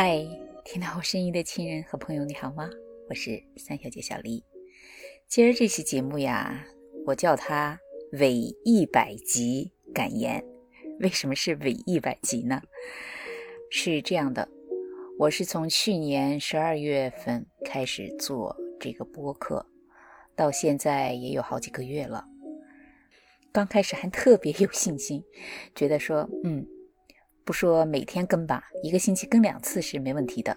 嗨，听到我声音的亲人和朋友，你好吗？我是三小姐小丽。今儿这期节目呀，我叫它伪一百集感言。为什么是伪一百集呢？是这样的，我是从去年十二月份开始做这个播客，到现在也有好几个月了。刚开始还特别有信心，觉得说，嗯。不说每天更吧，一个星期更两次是没问题的。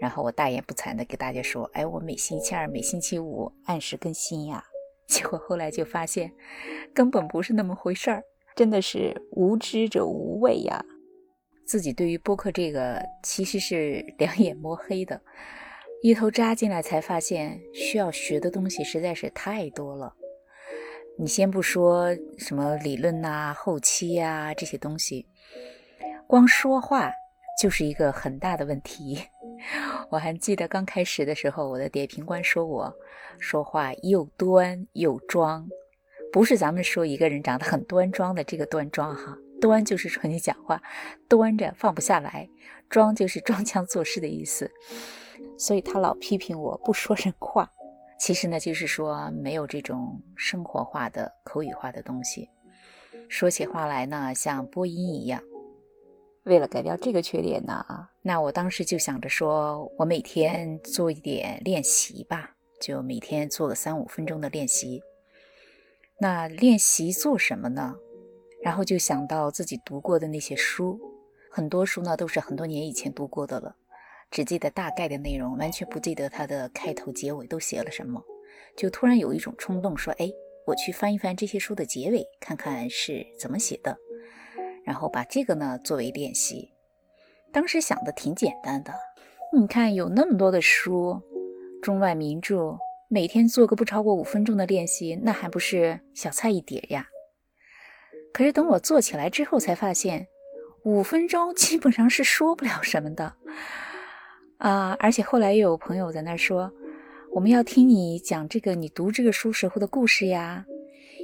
然后我大言不惭的给大家说：“哎，我每星期二、每星期五按时更新呀。”结果后来就发现，根本不是那么回事儿，真的是无知者无畏呀。自己对于播客这个其实是两 眼摸黑的，一头扎进来才发现需要学的东西实在是太多了。你先不说什么理论呐、后期呀这些东西。光说话就是一个很大的问题。我还记得刚开始的时候，我的点评官说我说话又端又装，不是咱们说一个人长得很端庄的这个端庄哈，端就是说你讲话端着放不下来，装就是装腔作势的意思。所以他老批评我不说人话，其实呢就是说没有这种生活化的口语化的东西，说起话来呢像播音一样。为了改掉这个缺点呢，那我当时就想着说，我每天做一点练习吧，就每天做个三五分钟的练习。那练习做什么呢？然后就想到自己读过的那些书，很多书呢都是很多年以前读过的了，只记得大概的内容，完全不记得它的开头、结尾都写了什么。就突然有一种冲动，说：“哎，我去翻一翻这些书的结尾，看看是怎么写的。”然后把这个呢作为练习，当时想的挺简单的。你看有那么多的书，中外名著，每天做个不超过五分钟的练习，那还不是小菜一碟呀？可是等我做起来之后，才发现五分钟基本上是说不了什么的啊！而且后来又有朋友在那说，我们要听你讲这个你读这个书时候的故事呀，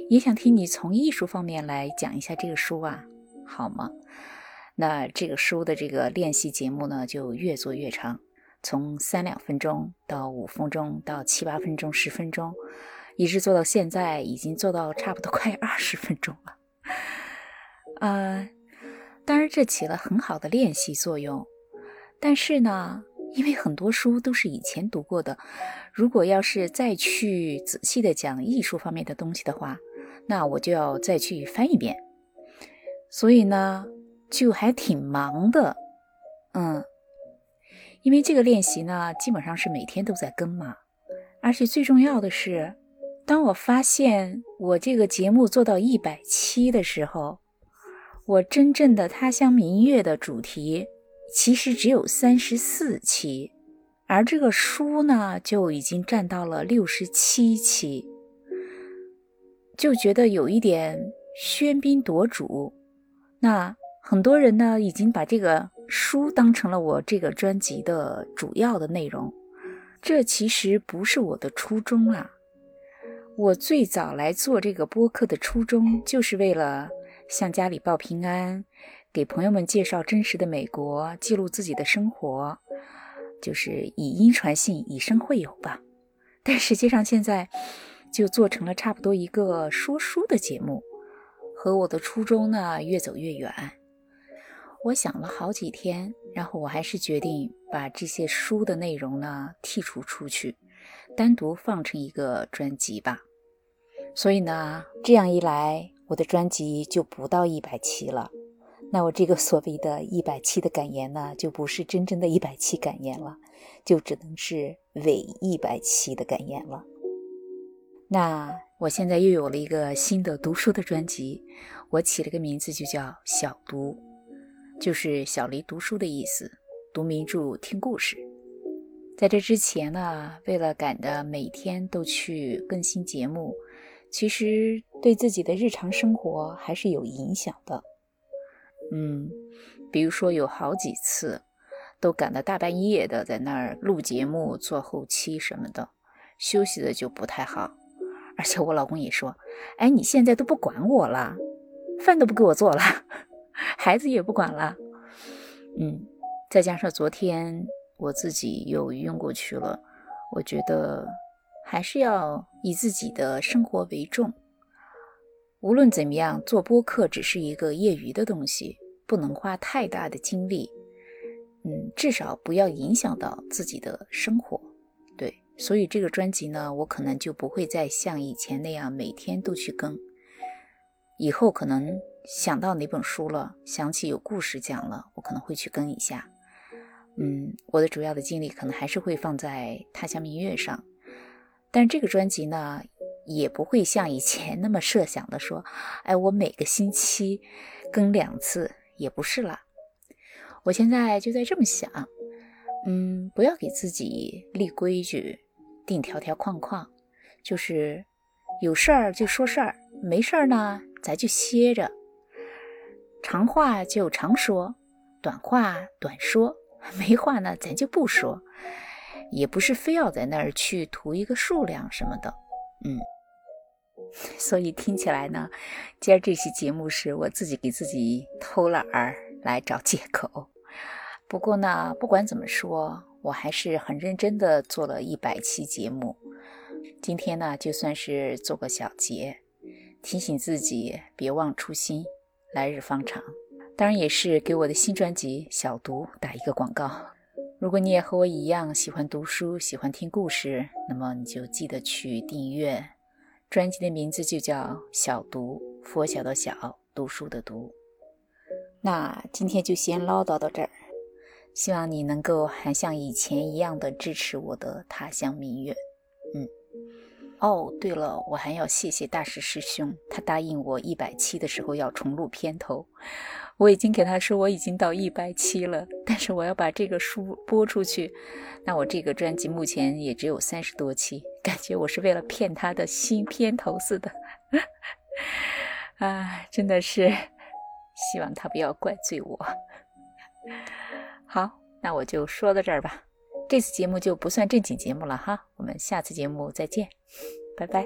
也想听你从艺术方面来讲一下这个书啊。好吗？那这个书的这个练习节目呢，就越做越长，从三两分钟到五分钟，到七八分钟、十分钟，一直做到现在，已经做到差不多快二十分钟了。呃，当然这起了很好的练习作用，但是呢，因为很多书都是以前读过的，如果要是再去仔细的讲艺术方面的东西的话，那我就要再去翻一遍。所以呢，就还挺忙的，嗯，因为这个练习呢，基本上是每天都在跟嘛，而且最重要的是，当我发现我这个节目做到一百期的时候，我真正的他乡明月的主题其实只有三十四期，而这个书呢，就已经占到了六十七期，就觉得有一点喧宾夺主。那很多人呢，已经把这个书当成了我这个专辑的主要的内容，这其实不是我的初衷啊。我最早来做这个播客的初衷，就是为了向家里报平安，给朋友们介绍真实的美国，记录自己的生活，就是以音传信，以声会友吧。但实际上现在就做成了差不多一个说书的节目。和我的初衷呢越走越远，我想了好几天，然后我还是决定把这些书的内容呢剔除出去，单独放成一个专辑吧。所以呢，这样一来，我的专辑就不到一百期了。那我这个所谓的一百期的感言呢，就不是真正的一百期感言了，就只能是伪一百期的感言了。那。我现在又有了一个新的读书的专辑，我起了个名字就叫“小读”，就是小黎读书的意思，读名著、听故事。在这之前呢，为了赶着每天都去更新节目，其实对自己的日常生活还是有影响的。嗯，比如说有好几次都赶到大半夜的在那儿录节目、做后期什么的，休息的就不太好。而且我老公也说：“哎，你现在都不管我了，饭都不给我做了，孩子也不管了。”嗯，再加上昨天我自己又晕过去了，我觉得还是要以自己的生活为重。无论怎么样，做播客只是一个业余的东西，不能花太大的精力。嗯，至少不要影响到自己的生活。所以这个专辑呢，我可能就不会再像以前那样每天都去更。以后可能想到哪本书了，想起有故事讲了，我可能会去更一下。嗯，我的主要的精力可能还是会放在《他乡明月》上，但这个专辑呢，也不会像以前那么设想的说，哎，我每个星期更两次，也不是了。我现在就在这么想，嗯，不要给自己立规矩、定条条框框，就是有事儿就说事儿，没事儿呢。咱就歇着，长话就长说，短话短说，没话呢咱就不说，也不是非要在那儿去图一个数量什么的，嗯，所以听起来呢，今儿这期节目是我自己给自己偷懒儿来找借口。不过呢，不管怎么说，我还是很认真的做了一百期节目，今天呢就算是做个小结。提醒自己别忘初心，来日方长。当然，也是给我的新专辑《小读》打一个广告。如果你也和我一样喜欢读书、喜欢听故事，那么你就记得去订阅。专辑的名字就叫《小读》，佛小的小，读书的读。那今天就先唠叨到这儿，希望你能够还像以前一样的支持我的他乡明月。嗯。哦，对了，我还要谢谢大师师兄，他答应我一百期的时候要重录片头。我已经给他说我已经到一百期了，但是我要把这个书播出去。那我这个专辑目前也只有三十多期，感觉我是为了骗他的新片头似的。啊，真的是希望他不要怪罪我。好，那我就说到这儿吧。这次节目就不算正经节目了哈，我们下次节目再见，拜拜。